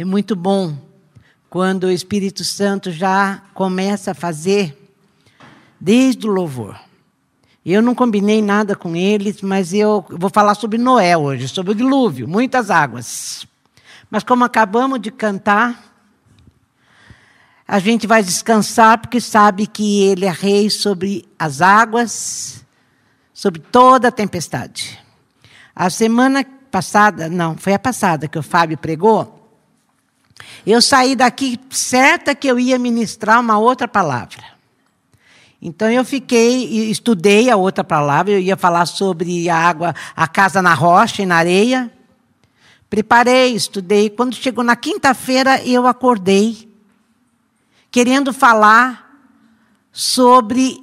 É muito bom quando o Espírito Santo já começa a fazer desde o louvor. Eu não combinei nada com eles, mas eu vou falar sobre Noé hoje, sobre o dilúvio, muitas águas. Mas como acabamos de cantar, a gente vai descansar porque sabe que ele é rei sobre as águas, sobre toda a tempestade. A semana passada, não, foi a passada que o Fábio pregou, eu saí daqui certa que eu ia ministrar uma outra palavra. Então eu fiquei e estudei a outra palavra, eu ia falar sobre a água, a casa na rocha e na areia. Preparei, estudei. Quando chegou na quinta-feira, eu acordei querendo falar sobre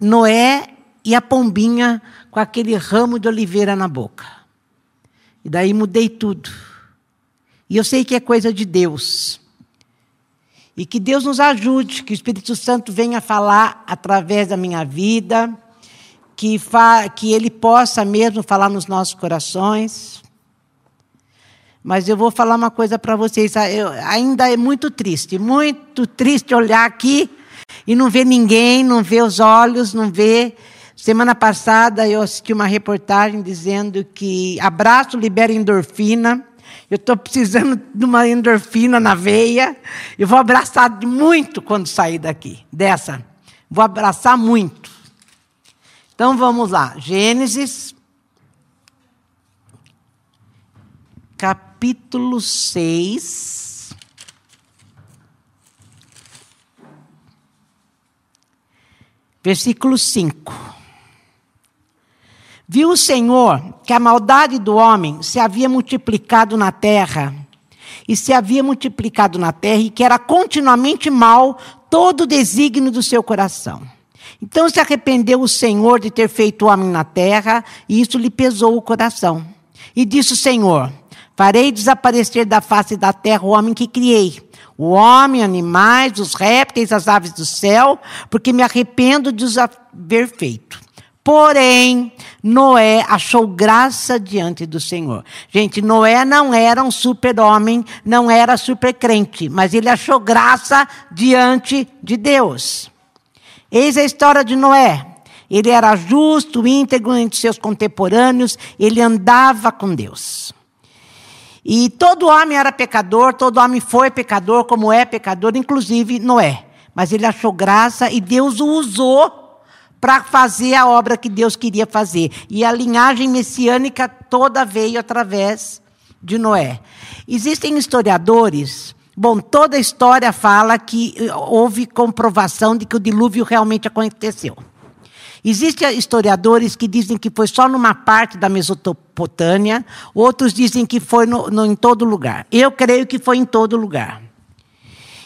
Noé e a pombinha com aquele ramo de oliveira na boca. E daí mudei tudo. E eu sei que é coisa de Deus. E que Deus nos ajude, que o Espírito Santo venha falar através da minha vida, que, que Ele possa mesmo falar nos nossos corações. Mas eu vou falar uma coisa para vocês. Ah, eu, ainda é muito triste, muito triste olhar aqui e não ver ninguém, não ver os olhos, não ver. Semana passada eu assisti uma reportagem dizendo que abraço libera endorfina. Eu estou precisando de uma endorfina na veia. Eu vou abraçar muito quando sair daqui, dessa. Vou abraçar muito. Então vamos lá. Gênesis, capítulo 6. Versículo 5. Viu o Senhor que a maldade do homem se havia multiplicado na terra, e se havia multiplicado na terra, e que era continuamente mal todo o desígnio do seu coração. Então se arrependeu o Senhor de ter feito o homem na terra, e isso lhe pesou o coração. E disse o Senhor: Farei desaparecer da face da terra o homem que criei, o homem, animais, os répteis, as aves do céu, porque me arrependo de os haver feito. Porém, Noé achou graça diante do Senhor. Gente, Noé não era um super-homem, não era super-crente, mas ele achou graça diante de Deus. Eis a história de Noé. Ele era justo, íntegro entre seus contemporâneos, ele andava com Deus. E todo homem era pecador, todo homem foi pecador, como é pecador, inclusive Noé. Mas ele achou graça e Deus o usou para fazer a obra que Deus queria fazer. E a linhagem messiânica toda veio através de Noé. Existem historiadores. Bom, toda a história fala que houve comprovação de que o dilúvio realmente aconteceu. Existem historiadores que dizem que foi só numa parte da Mesopotâmia, outros dizem que foi no, no, em todo lugar. Eu creio que foi em todo lugar.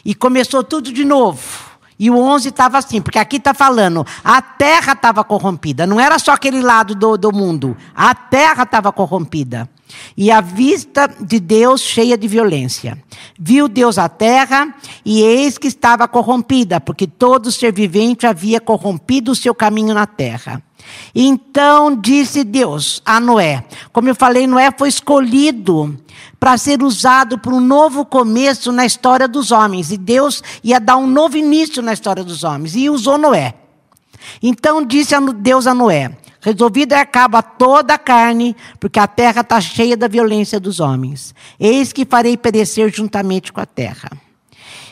E começou tudo de novo. E o 11 estava assim, porque aqui está falando, a terra estava corrompida, não era só aquele lado do, do mundo, a terra estava corrompida. E a vista de Deus cheia de violência. Viu Deus a terra, e eis que estava corrompida, porque todo ser vivente havia corrompido o seu caminho na terra. Então disse Deus a Noé: como eu falei, Noé foi escolhido para ser usado para um novo começo na história dos homens. E Deus ia dar um novo início na história dos homens. E usou Noé. Então disse Deus a Noé: Resolvido é acaba toda a carne, porque a terra está cheia da violência dos homens. Eis que farei perecer juntamente com a terra.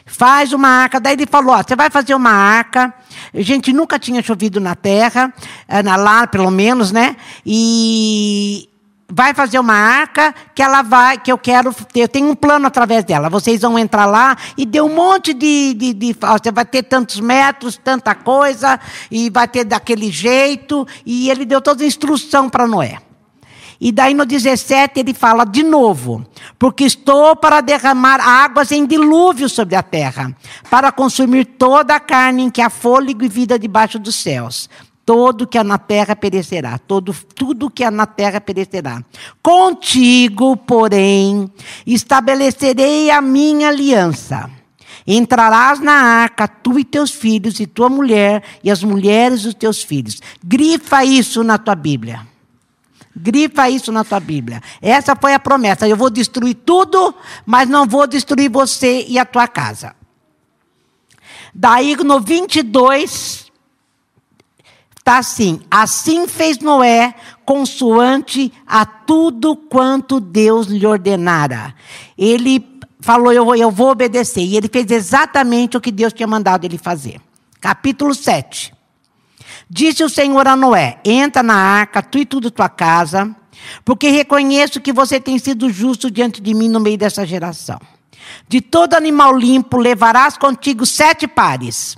Faz uma arca. Daí ele falou: ó, você vai fazer uma arca. Gente nunca tinha chovido na terra, eh, na lá pelo menos, né? E vai fazer uma arca que ela vai, que eu quero ter, eu tenho um plano através dela. Vocês vão entrar lá e deu um monte de, de, de, você vai ter tantos metros, tanta coisa e vai ter daquele jeito e ele deu toda a instrução para Noé. E daí no 17 ele fala de novo: porque estou para derramar águas em dilúvio sobre a terra, para consumir toda a carne em que há fôlego e vida debaixo dos céus. Todo que há na terra perecerá, todo, tudo que há na terra perecerá. Contigo, porém, estabelecerei a minha aliança. Entrarás na arca, tu e teus filhos, e tua mulher, e as mulheres dos teus filhos. Grifa isso na tua Bíblia. Grifa isso na tua Bíblia. Essa foi a promessa. Eu vou destruir tudo, mas não vou destruir você e a tua casa. Daí no 22, está assim: Assim fez Noé, consoante a tudo quanto Deus lhe ordenara. Ele falou: eu eu vou obedecer. E ele fez exatamente o que Deus tinha mandado ele fazer. Capítulo 7. Disse o Senhor a Noé: Entra na arca, tu e tudo tua casa, porque reconheço que você tem sido justo diante de mim no meio dessa geração. De todo animal limpo levarás contigo sete pares,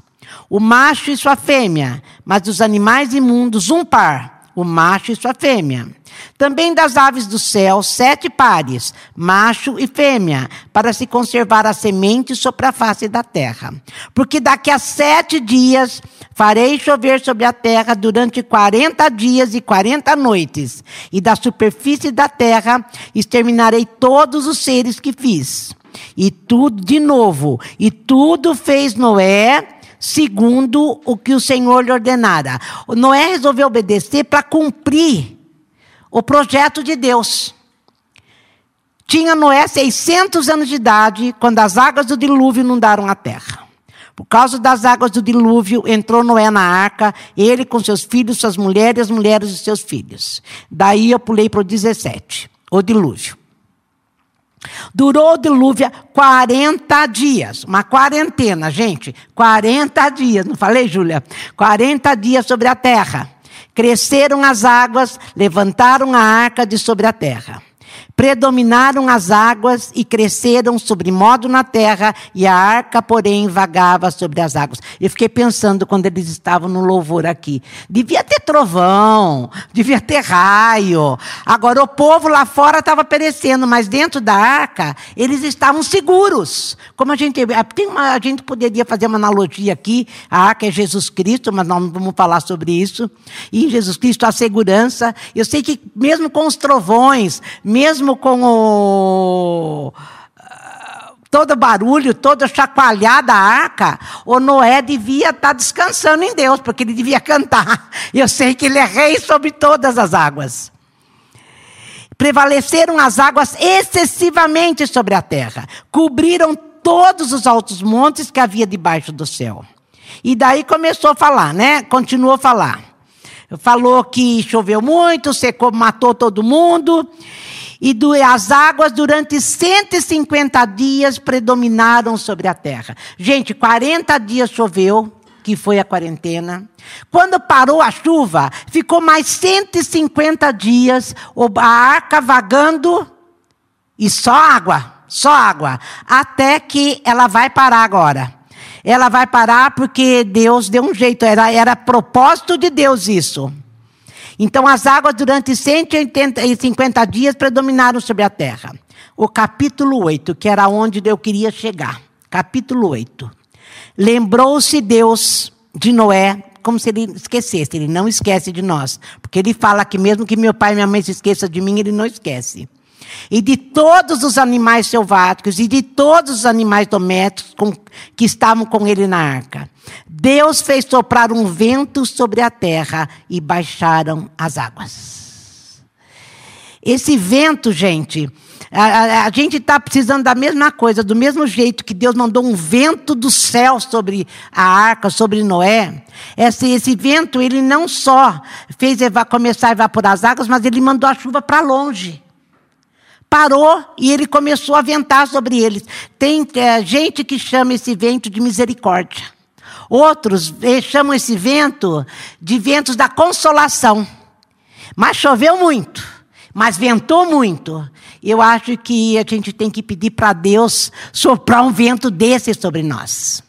o macho e sua fêmea, mas dos animais imundos um par, o macho e sua fêmea. Também das aves do céu, sete pares, macho e fêmea, para se conservar a semente sobre a face da terra. Porque daqui a sete dias farei chover sobre a terra durante quarenta dias e quarenta noites, e da superfície da terra exterminarei todos os seres que fiz. E tudo, de novo, e tudo fez Noé segundo o que o Senhor lhe ordenara. Noé resolveu obedecer para cumprir o projeto de Deus. Tinha Noé 600 anos de idade quando as águas do dilúvio inundaram a terra. Por causa das águas do dilúvio, entrou Noé na arca, ele com seus filhos, suas mulheres, as mulheres de seus filhos. Daí eu pulei para o 17, o dilúvio. Durou o dilúvio 40 dias, uma quarentena, gente. 40 dias, não falei, Júlia? 40 dias sobre a terra. Cresceram as águas, levantaram a arca de sobre a terra. Predominaram as águas e cresceram sobre modo na terra, e a arca, porém, vagava sobre as águas. Eu fiquei pensando quando eles estavam no louvor aqui. Devia ter trovão, devia ter raio. Agora, o povo lá fora estava perecendo, mas dentro da arca, eles estavam seguros. Como a gente. Tem uma, a gente poderia fazer uma analogia aqui. A arca é Jesus Cristo, mas não vamos falar sobre isso. E em Jesus Cristo a segurança. Eu sei que mesmo com os trovões, mesmo mesmo com o todo barulho, toda chacoalhada a arca, o Noé devia estar tá descansando em Deus, porque ele devia cantar. Eu sei que ele é rei sobre todas as águas. Prevaleceram as águas excessivamente sobre a terra, cobriram todos os altos montes que havia debaixo do céu. E daí começou a falar, né? Continuou a falar. Falou que choveu muito, secou, matou todo mundo e as águas durante 150 dias predominaram sobre a terra. Gente, 40 dias choveu, que foi a quarentena. Quando parou a chuva, ficou mais 150 dias a arca vagando e só água, só água, até que ela vai parar agora. Ela vai parar porque Deus deu um jeito, era, era propósito de Deus isso. Então as águas durante 150 dias predominaram sobre a terra. O capítulo 8, que era onde eu queria chegar. Capítulo 8. Lembrou-se Deus de Noé, como se ele esquecesse. Ele não esquece de nós. Porque ele fala que mesmo que meu pai e minha mãe se esqueçam de mim, ele não esquece e de todos os animais selváticos e de todos os animais domésticos com, que estavam com ele na arca. Deus fez soprar um vento sobre a terra e baixaram as águas. Esse vento, gente, a, a, a gente está precisando da mesma coisa, do mesmo jeito que Deus mandou um vento do céu sobre a arca, sobre Noé. Esse, esse vento, ele não só fez começar a evaporar as águas, mas ele mandou a chuva para longe parou e ele começou a ventar sobre eles. Tem é, gente que chama esse vento de misericórdia. Outros eh, chamam esse vento de ventos da consolação. Mas choveu muito, mas ventou muito. Eu acho que a gente tem que pedir para Deus soprar um vento desse sobre nós.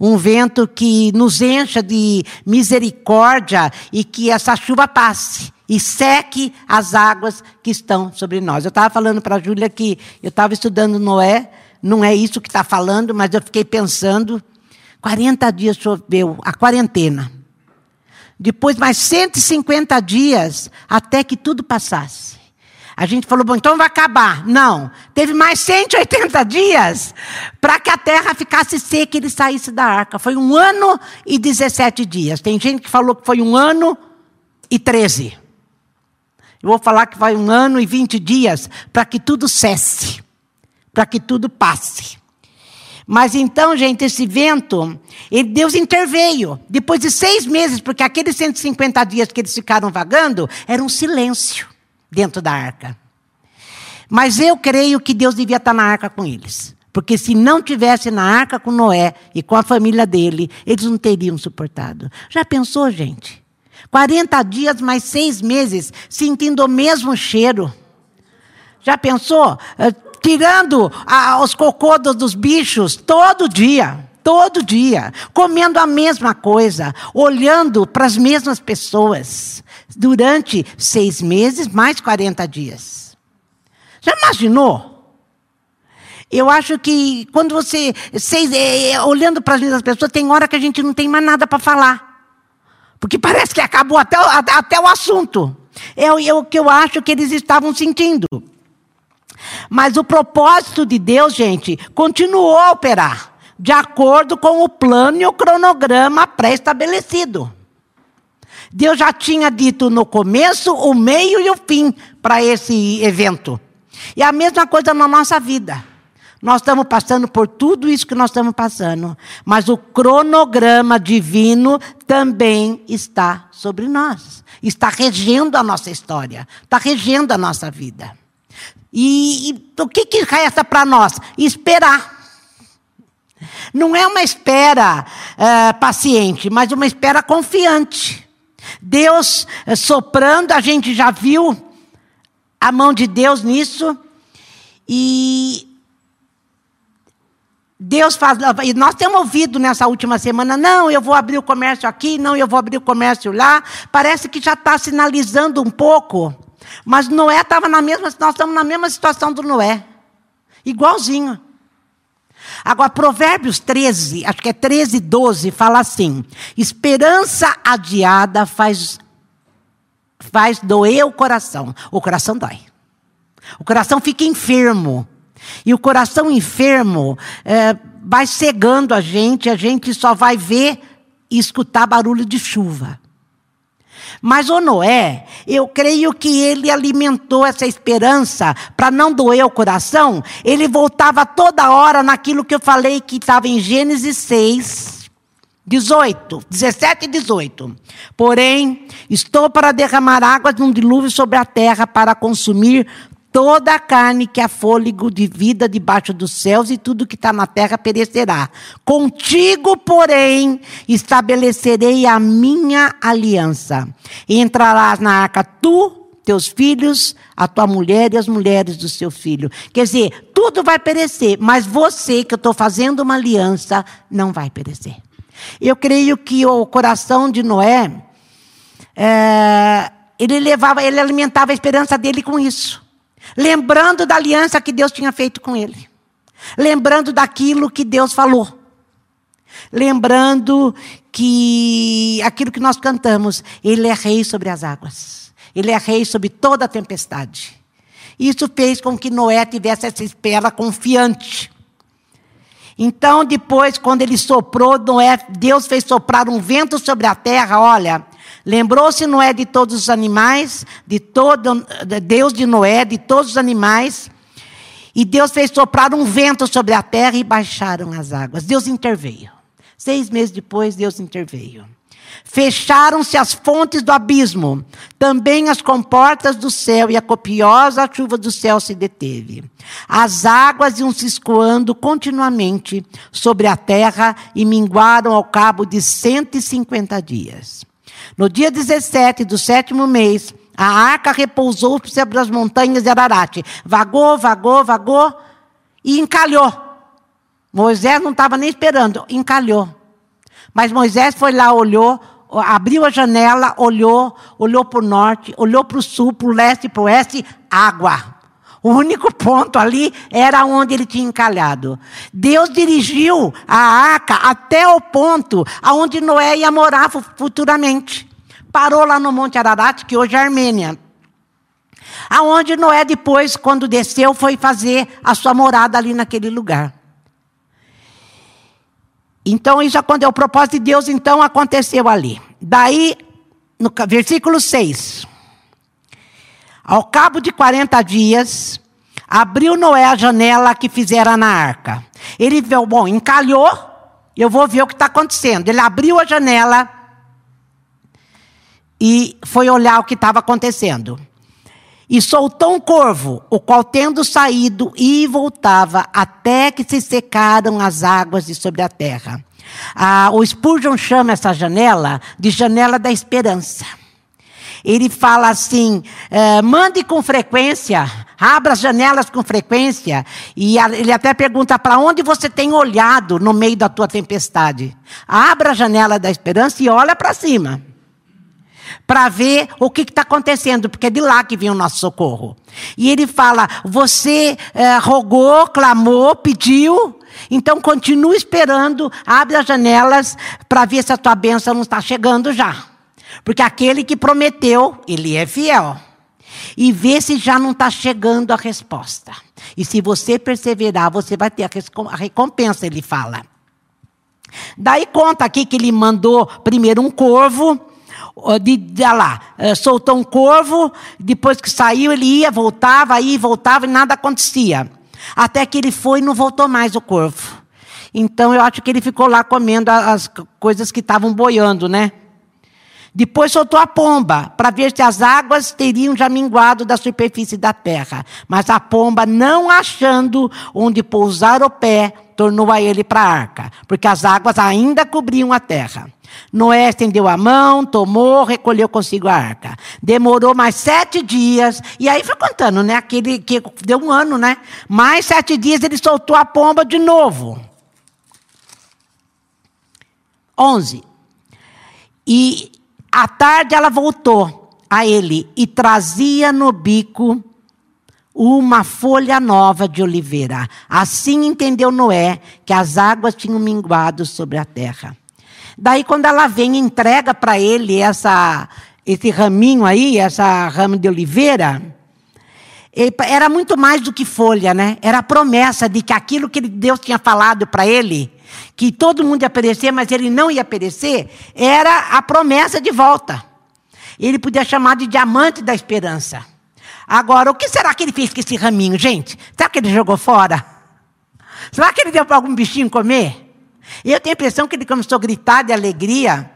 Um vento que nos encha de misericórdia e que essa chuva passe e seque as águas que estão sobre nós. Eu estava falando para a Júlia que eu estava estudando Noé, não é isso que está falando, mas eu fiquei pensando. 40 dias choveu, a quarentena. Depois mais 150 dias até que tudo passasse. A gente falou, bom, então vai acabar. Não. Teve mais 180 dias para que a terra ficasse seca e ele saísse da arca. Foi um ano e 17 dias. Tem gente que falou que foi um ano e 13. Eu vou falar que vai um ano e vinte dias para que tudo cesse, para que tudo passe. Mas então, gente, esse vento, ele, Deus interveio. Depois de seis meses, porque aqueles 150 dias que eles ficaram vagando, era um silêncio dentro da arca. Mas eu creio que Deus devia estar na arca com eles. Porque se não tivesse na arca com Noé e com a família dele, eles não teriam suportado. Já pensou, gente? 40 dias mais seis meses sentindo o mesmo cheiro. Já pensou? Uh, tirando ah, os cocôdos dos bichos todo dia. Todo dia, comendo a mesma coisa, olhando para as mesmas pessoas, durante seis meses mais 40 dias. Já imaginou? Eu acho que quando você, seis, é, olhando para as mesmas pessoas, tem hora que a gente não tem mais nada para falar. Porque parece que acabou até, até o assunto. É, é o que eu acho que eles estavam sentindo. Mas o propósito de Deus, gente, continuou a operar, de acordo com o plano e o cronograma pré-estabelecido. Deus já tinha dito no começo, o meio e o fim para esse evento. E a mesma coisa na nossa vida. Nós estamos passando por tudo isso que nós estamos passando, mas o cronograma divino também está sobre nós, está regendo a nossa história, está regendo a nossa vida. E, e o que, que resta para nós? Esperar. Não é uma espera uh, paciente, mas uma espera confiante. Deus uh, soprando, a gente já viu a mão de Deus nisso. E Deus faz. E nós temos ouvido nessa última semana: não, eu vou abrir o comércio aqui, não, eu vou abrir o comércio lá. Parece que já está sinalizando um pouco. Mas Noé estava na mesma. Nós estamos na mesma situação do Noé. Igualzinho. Agora, Provérbios 13, acho que é 13, 12, fala assim: esperança adiada faz, faz doer o coração. O coração dói. O coração fica enfermo. E o coração enfermo é, vai cegando a gente, a gente só vai ver e escutar barulho de chuva. Mas o Noé, eu creio que ele alimentou essa esperança para não doer o coração. Ele voltava toda hora naquilo que eu falei que estava em Gênesis 6, 18, 17 e 18. Porém, estou para derramar águas num dilúvio sobre a terra para consumir Toda a carne que há fôlego de vida debaixo dos céus e tudo que está na terra perecerá. Contigo, porém, estabelecerei a minha aliança. Entrarás na arca tu, teus filhos, a tua mulher e as mulheres do seu filho. Quer dizer, tudo vai perecer, mas você, que eu estou fazendo uma aliança, não vai perecer. Eu creio que o coração de Noé, é, ele levava, ele alimentava a esperança dele com isso. Lembrando da aliança que Deus tinha feito com ele. Lembrando daquilo que Deus falou. Lembrando que aquilo que nós cantamos, Ele é rei sobre as águas. Ele é rei sobre toda a tempestade. Isso fez com que Noé tivesse essa espera confiante. Então, depois, quando ele soprou, Noé, Deus fez soprar um vento sobre a terra, olha, Lembrou-se Noé de todos os animais, de todo Deus de Noé, de todos os animais. E Deus fez soprar um vento sobre a terra e baixaram as águas. Deus interveio. Seis meses depois, Deus interveio. Fecharam-se as fontes do abismo, também as comportas do céu, e a copiosa chuva do céu se deteve. As águas iam se escoando continuamente sobre a terra e minguaram ao cabo de 150 dias. No dia 17 do sétimo mês, a arca repousou sobre as montanhas de Ararat. Vagou, vagou, vagou e encalhou. Moisés não estava nem esperando, encalhou. Mas Moisés foi lá, olhou, abriu a janela, olhou, olhou para o norte, olhou para o sul, para o leste, para o oeste, água. O único ponto ali era onde ele tinha encalhado. Deus dirigiu a arca até o ponto aonde Noé ia morar futuramente. Parou lá no Monte Ararat, que hoje é Armênia. Aonde Noé depois, quando desceu, foi fazer a sua morada ali naquele lugar. Então, isso é o propósito de Deus, então aconteceu ali. Daí, no versículo 6. Ao cabo de 40 dias, abriu Noé a janela que fizera na arca. Ele viu, bom, encalhou, eu vou ver o que está acontecendo. Ele abriu a janela e foi olhar o que estava acontecendo. E soltou um corvo, o qual, tendo saído, e voltava, até que se secaram as águas de sobre a terra. Ah, o Spurgeon chama essa janela de janela da esperança. Ele fala assim: eh, mande com frequência, abra as janelas com frequência. E ele até pergunta para onde você tem olhado no meio da tua tempestade. Abra a janela da esperança e olha para cima para ver o que está acontecendo, porque é de lá que vem o nosso socorro. E ele fala: você é, rogou, clamou, pediu, então continue esperando, abre as janelas para ver se a tua bênção não está chegando já. Porque aquele que prometeu, ele é fiel. E vê se já não está chegando a resposta. E se você perseverar, você vai ter a recompensa, ele fala. Daí conta aqui que ele mandou primeiro um corvo, de, de lá, eh, soltou um corvo, depois que saiu, ele ia, voltava, ia, voltava e nada acontecia. Até que ele foi e não voltou mais o corvo. Então eu acho que ele ficou lá comendo as coisas que estavam boiando, né? Depois soltou a pomba, para ver se as águas teriam já minguado da superfície da terra. Mas a pomba, não achando onde pousar o pé, tornou a ele para a arca, porque as águas ainda cobriam a terra. Noé estendeu a mão, tomou, recolheu consigo a arca. Demorou mais sete dias, e aí foi contando, né? Aquele que deu um ano, né? Mais sete dias ele soltou a pomba de novo. Onze. E à tarde ela voltou a ele e trazia no bico uma folha nova de oliveira. Assim entendeu Noé que as águas tinham minguado sobre a terra. Daí, quando ela vem e entrega para ele essa, esse raminho aí, essa rama de oliveira, era muito mais do que folha, né? Era a promessa de que aquilo que Deus tinha falado para ele, que todo mundo ia perecer, mas ele não ia perecer, era a promessa de volta. Ele podia chamar de diamante da esperança. Agora, o que será que ele fez com esse raminho, gente? Será que ele jogou fora? Será que ele deu para algum bichinho comer? Eu tenho a impressão que ele começou a gritar de alegria,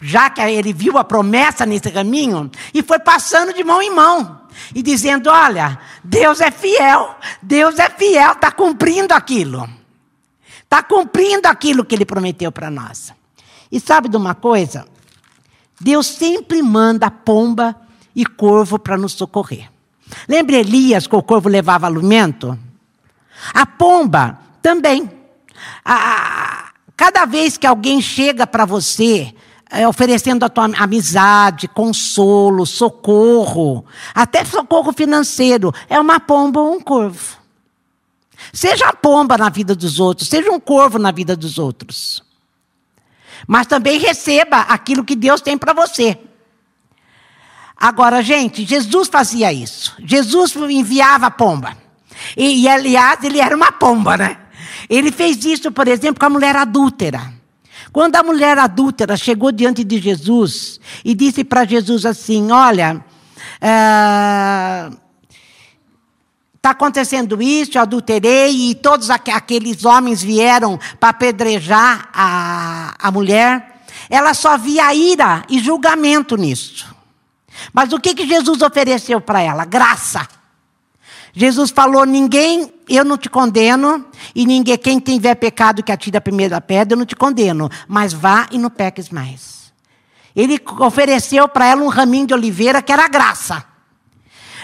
já que ele viu a promessa nesse caminho, e foi passando de mão em mão, e dizendo: Olha, Deus é fiel, Deus é fiel, está cumprindo aquilo. Está cumprindo aquilo que ele prometeu para nós. E sabe de uma coisa? Deus sempre manda pomba e corvo para nos socorrer. Lembra Elias que o corvo levava alimento? A pomba também. A, Cada vez que alguém chega para você, oferecendo a tua amizade, consolo, socorro, até socorro financeiro, é uma pomba ou um corvo. Seja a pomba na vida dos outros, seja um corvo na vida dos outros. Mas também receba aquilo que Deus tem para você. Agora, gente, Jesus fazia isso. Jesus enviava a pomba. E, e, aliás, ele era uma pomba, né? Ele fez isso, por exemplo, com a mulher adúltera. Quando a mulher adúltera chegou diante de Jesus e disse para Jesus assim: Olha, está é, acontecendo isso, eu adulterei, e todos aqueles homens vieram para apedrejar a, a mulher. Ela só via ira e julgamento nisso. Mas o que, que Jesus ofereceu para ela? Graça. Jesus falou: ninguém, eu não te condeno, e ninguém, quem tiver pecado que atire a primeira pedra, eu não te condeno, mas vá e não peques mais. Ele ofereceu para ela um raminho de oliveira que era graça.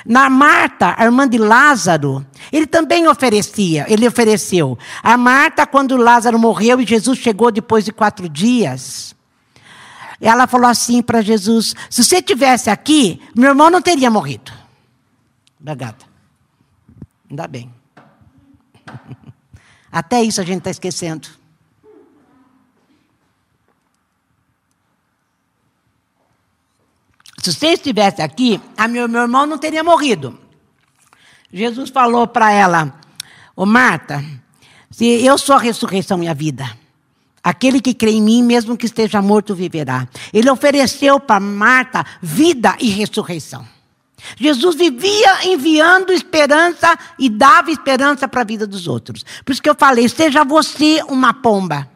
Na Marta, a irmã de Lázaro, ele também oferecia, ele ofereceu. A Marta, quando Lázaro morreu e Jesus chegou depois de quatro dias, ela falou assim para Jesus: se você tivesse aqui, meu irmão não teria morrido. Obrigada. Ainda bem. Até isso a gente está esquecendo. Se você estivesse aqui, a meu, meu irmão não teria morrido. Jesus falou para ela, ô Marta, se eu sou a ressurreição e a vida. Aquele que crê em mim, mesmo que esteja morto, viverá. Ele ofereceu para Marta vida e ressurreição. Jesus vivia enviando esperança e dava esperança para a vida dos outros. Por isso que eu falei: seja você uma pomba,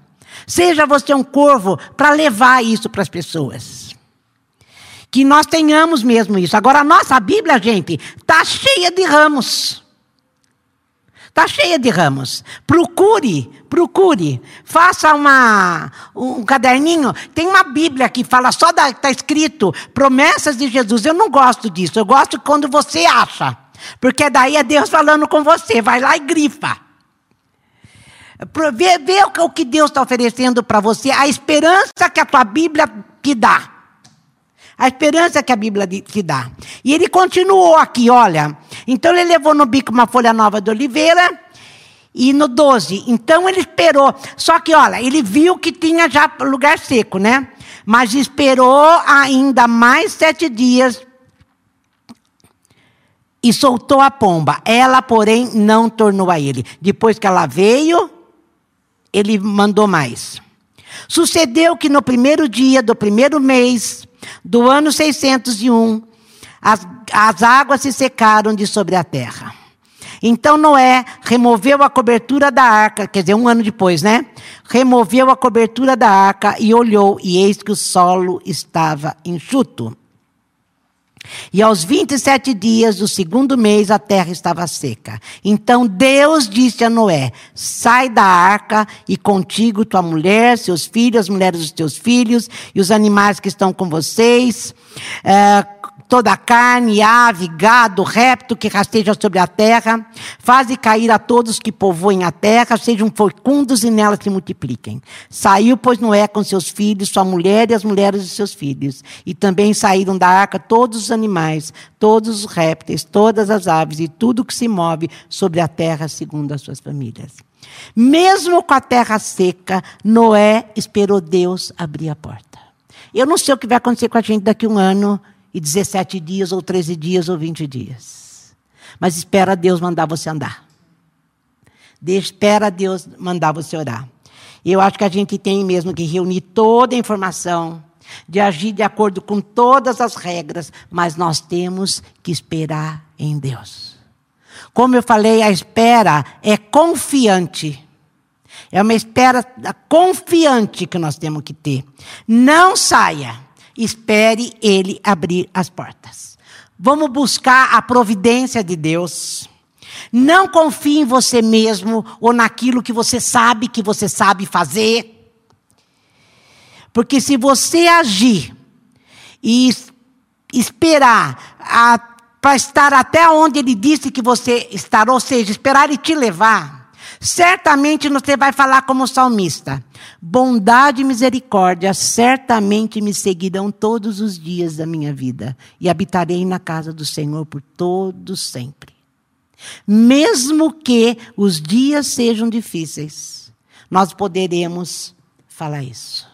seja você um corvo, para levar isso para as pessoas. Que nós tenhamos mesmo isso. Agora, a nossa Bíblia, gente, está cheia de ramos. Está cheia de ramos. Procure, procure. Faça uma, um caderninho. Tem uma Bíblia que fala só da. Está escrito promessas de Jesus. Eu não gosto disso. Eu gosto quando você acha. Porque daí é Deus falando com você. Vai lá e grifa. Vê, vê o que Deus está oferecendo para você, a esperança que a tua Bíblia te dá. A esperança que a Bíblia te dá. E ele continuou aqui, olha. Então ele levou no bico uma folha nova de oliveira. E no 12, então ele esperou. Só que, olha, ele viu que tinha já lugar seco, né? Mas esperou ainda mais sete dias e soltou a pomba. Ela, porém, não tornou a ele. Depois que ela veio, ele mandou mais. Sucedeu que no primeiro dia do primeiro mês, do ano 601, as, as águas se secaram de sobre a terra. Então Noé removeu a cobertura da arca, quer dizer, um ano depois, né? Removeu a cobertura da arca e olhou, e eis que o solo estava enxuto. E aos 27 dias do segundo mês a terra estava seca. Então Deus disse a Noé: Sai da arca e contigo tua mulher, seus filhos, as mulheres dos teus filhos e os animais que estão com vocês. É, toda a carne, ave, gado, réptil que rasteja sobre a terra, faze cair a todos que povoem a terra, sejam fecundos e nela se multipliquem. Saiu, pois, Noé com seus filhos, sua mulher e as mulheres de seus filhos. E também saíram da arca todos os animais, todos os répteis, todas as aves e tudo que se move sobre a terra segundo as suas famílias. Mesmo com a terra seca, Noé esperou Deus abrir a porta. Eu não sei o que vai acontecer com a gente daqui a um ano, e 17 dias, ou 13 dias, ou 20 dias. Mas espera Deus mandar você andar. Espera Deus mandar você orar. Eu acho que a gente tem mesmo que reunir toda a informação, de agir de acordo com todas as regras, mas nós temos que esperar em Deus. Como eu falei, a espera é confiante. É uma espera confiante que nós temos que ter. Não saia espere Ele abrir as portas. Vamos buscar a providência de Deus. Não confie em você mesmo ou naquilo que você sabe que você sabe fazer. Porque se você agir e esperar para estar até onde ele disse que você estará, ou seja, esperar ele te levar, Certamente você vai falar como salmista: bondade e misericórdia certamente me seguirão todos os dias da minha vida, e habitarei na casa do Senhor por todos sempre. Mesmo que os dias sejam difíceis, nós poderemos falar isso.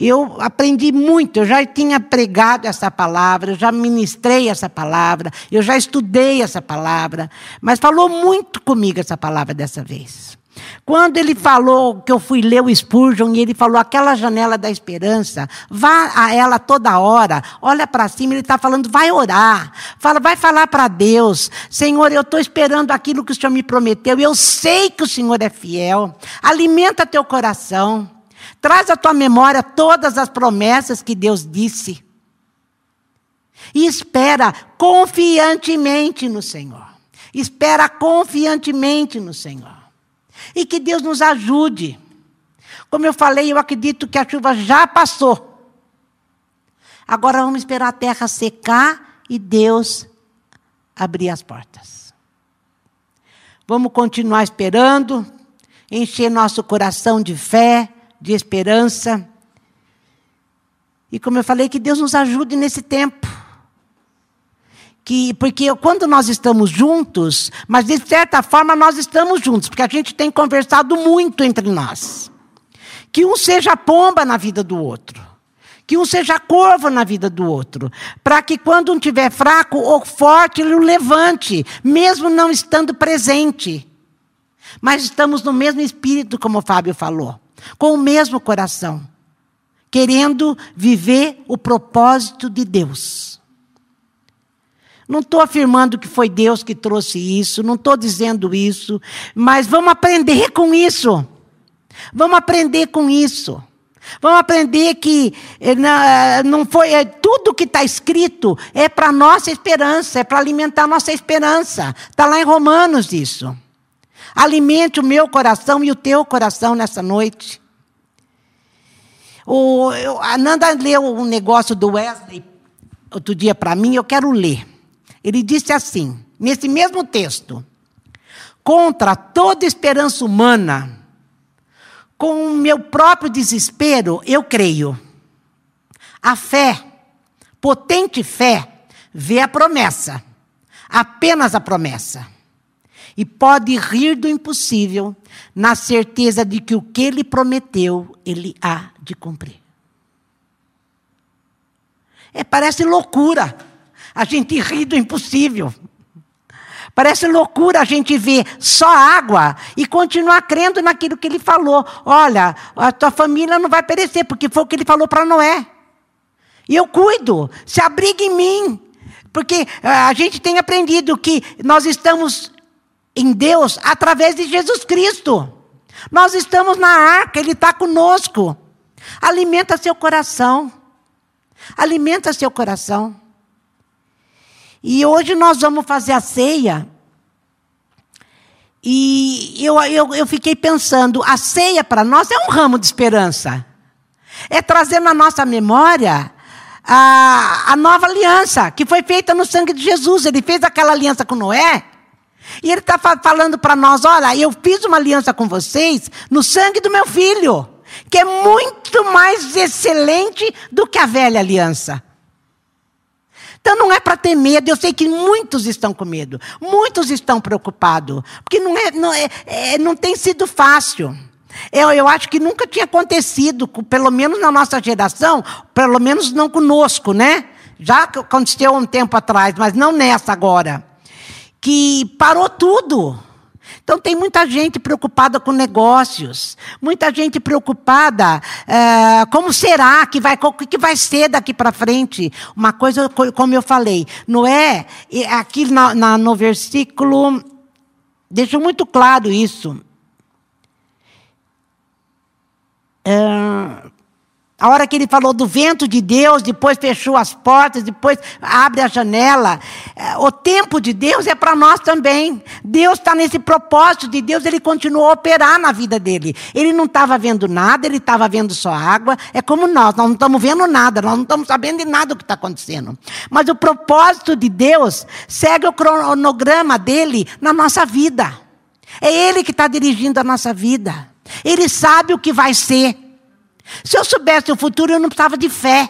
Eu aprendi muito, eu já tinha pregado essa palavra, eu já ministrei essa palavra, eu já estudei essa palavra, mas falou muito comigo essa palavra dessa vez. Quando ele falou que eu fui ler o Spurgeon e ele falou aquela janela da esperança, vá a ela toda hora, olha para cima, ele está falando, vai orar, fala, vai falar para Deus, Senhor, eu estou esperando aquilo que o Senhor me prometeu, eu sei que o Senhor é fiel, alimenta teu coração. Traz à tua memória todas as promessas que Deus disse. E espera confiantemente no Senhor. Espera confiantemente no Senhor. E que Deus nos ajude. Como eu falei, eu acredito que a chuva já passou. Agora vamos esperar a terra secar e Deus abrir as portas. Vamos continuar esperando, encher nosso coração de fé, de esperança. E como eu falei, que Deus nos ajude nesse tempo. Que, porque quando nós estamos juntos, mas de certa forma nós estamos juntos, porque a gente tem conversado muito entre nós. Que um seja pomba na vida do outro. Que um seja corvo na vida do outro. Para que quando um tiver fraco ou forte, ele o levante, mesmo não estando presente. Mas estamos no mesmo espírito, como o Fábio falou com o mesmo coração, querendo viver o propósito de Deus. Não estou afirmando que foi Deus que trouxe isso, não estou dizendo isso, mas vamos aprender com isso. Vamos aprender com isso. Vamos aprender que eh, eh, não foi é, tudo que está escrito é para nossa esperança, é para alimentar nossa esperança. Está lá em Romanos isso. Alimente o meu coração e o teu coração nessa noite. O, a Nanda leu um negócio do Wesley outro dia para mim, eu quero ler. Ele disse assim, nesse mesmo texto: Contra toda esperança humana, com o meu próprio desespero, eu creio. A fé, potente fé, vê a promessa, apenas a promessa. E pode rir do impossível, na certeza de que o que ele prometeu, ele há de cumprir. É, parece loucura a gente rir do impossível. Parece loucura a gente ver só água e continuar crendo naquilo que ele falou. Olha, a tua família não vai perecer, porque foi o que ele falou para Noé. E eu cuido, se abriga em mim. Porque ah, a gente tem aprendido que nós estamos em Deus através de Jesus Cristo. Nós estamos na arca, Ele está conosco. Alimenta seu coração. Alimenta seu coração. E hoje nós vamos fazer a ceia. E eu, eu, eu fiquei pensando: a ceia para nós é um ramo de esperança. É trazer na nossa memória a, a nova aliança que foi feita no sangue de Jesus. Ele fez aquela aliança com Noé. E ele está falando para nós: olha, eu fiz uma aliança com vocês no sangue do meu filho, que é muito mais excelente do que a velha aliança. Então não é para ter medo, eu sei que muitos estão com medo, muitos estão preocupados, porque não, é, não, é, é não tem sido fácil. Eu, eu acho que nunca tinha acontecido, pelo menos na nossa geração, pelo menos não conosco, né? Já aconteceu um tempo atrás, mas não nessa agora. Que parou tudo. Então, tem muita gente preocupada com negócios, muita gente preocupada é, como será que vai, que vai ser daqui para frente. Uma coisa, como eu falei, não é aqui na, na, no versículo, deixa muito claro isso. É, a hora que ele falou do vento de Deus, depois fechou as portas, depois abre a janela. É, o tempo de Deus é para nós também. Deus está nesse propósito de Deus, ele continuou a operar na vida dele. Ele não estava vendo nada, ele estava vendo só água. É como nós, nós não estamos vendo nada, nós não estamos sabendo de nada do que está acontecendo. Mas o propósito de Deus segue o cronograma dele na nossa vida. É ele que está dirigindo a nossa vida. Ele sabe o que vai ser. Se eu soubesse o futuro, eu não precisava de fé.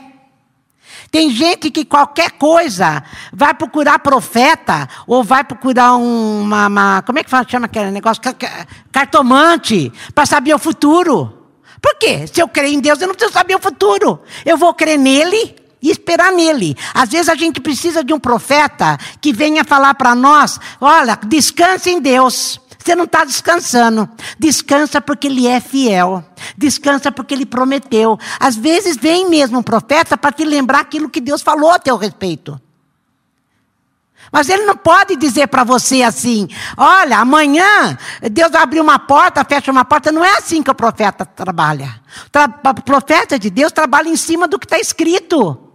Tem gente que qualquer coisa vai procurar profeta ou vai procurar uma, uma como é que chama aquele negócio cartomante para saber o futuro. Por quê? Se eu crer em Deus, eu não preciso saber o futuro. Eu vou crer nele e esperar nele. Às vezes a gente precisa de um profeta que venha falar para nós: olha, descanse em Deus. Você não está descansando. Descansa porque ele é fiel. Descansa porque ele prometeu. Às vezes vem mesmo um profeta para te lembrar aquilo que Deus falou a teu respeito. Mas ele não pode dizer para você assim: olha, amanhã Deus abriu uma porta, fecha uma porta. Não é assim que o profeta trabalha. O profeta de Deus trabalha em cima do que está escrito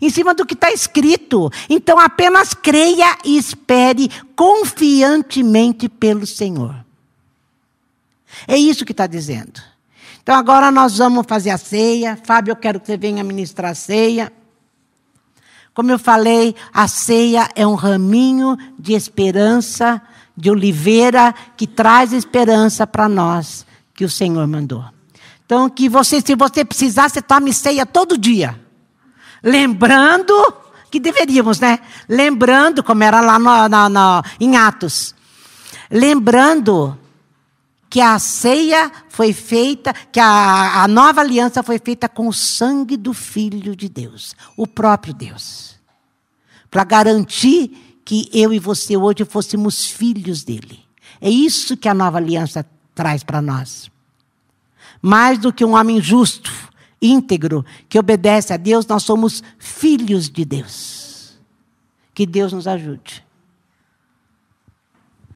em cima do que está escrito. Então apenas creia e espere confiantemente pelo Senhor. É isso que está dizendo. Então agora nós vamos fazer a ceia. Fábio, eu quero que você venha ministrar a ceia. Como eu falei, a ceia é um raminho de esperança, de oliveira, que traz esperança para nós, que o Senhor mandou. Então, que você, se você precisar, você tome ceia todo dia. Lembrando que deveríamos, né? Lembrando, como era lá no, no, no, em Atos. Lembrando que a ceia foi feita, que a, a nova aliança foi feita com o sangue do Filho de Deus, o próprio Deus. Para garantir que eu e você hoje fôssemos filhos dele. É isso que a nova aliança traz para nós. Mais do que um homem justo, íntegro, que obedece a Deus, nós somos filhos de Deus. Que Deus nos ajude.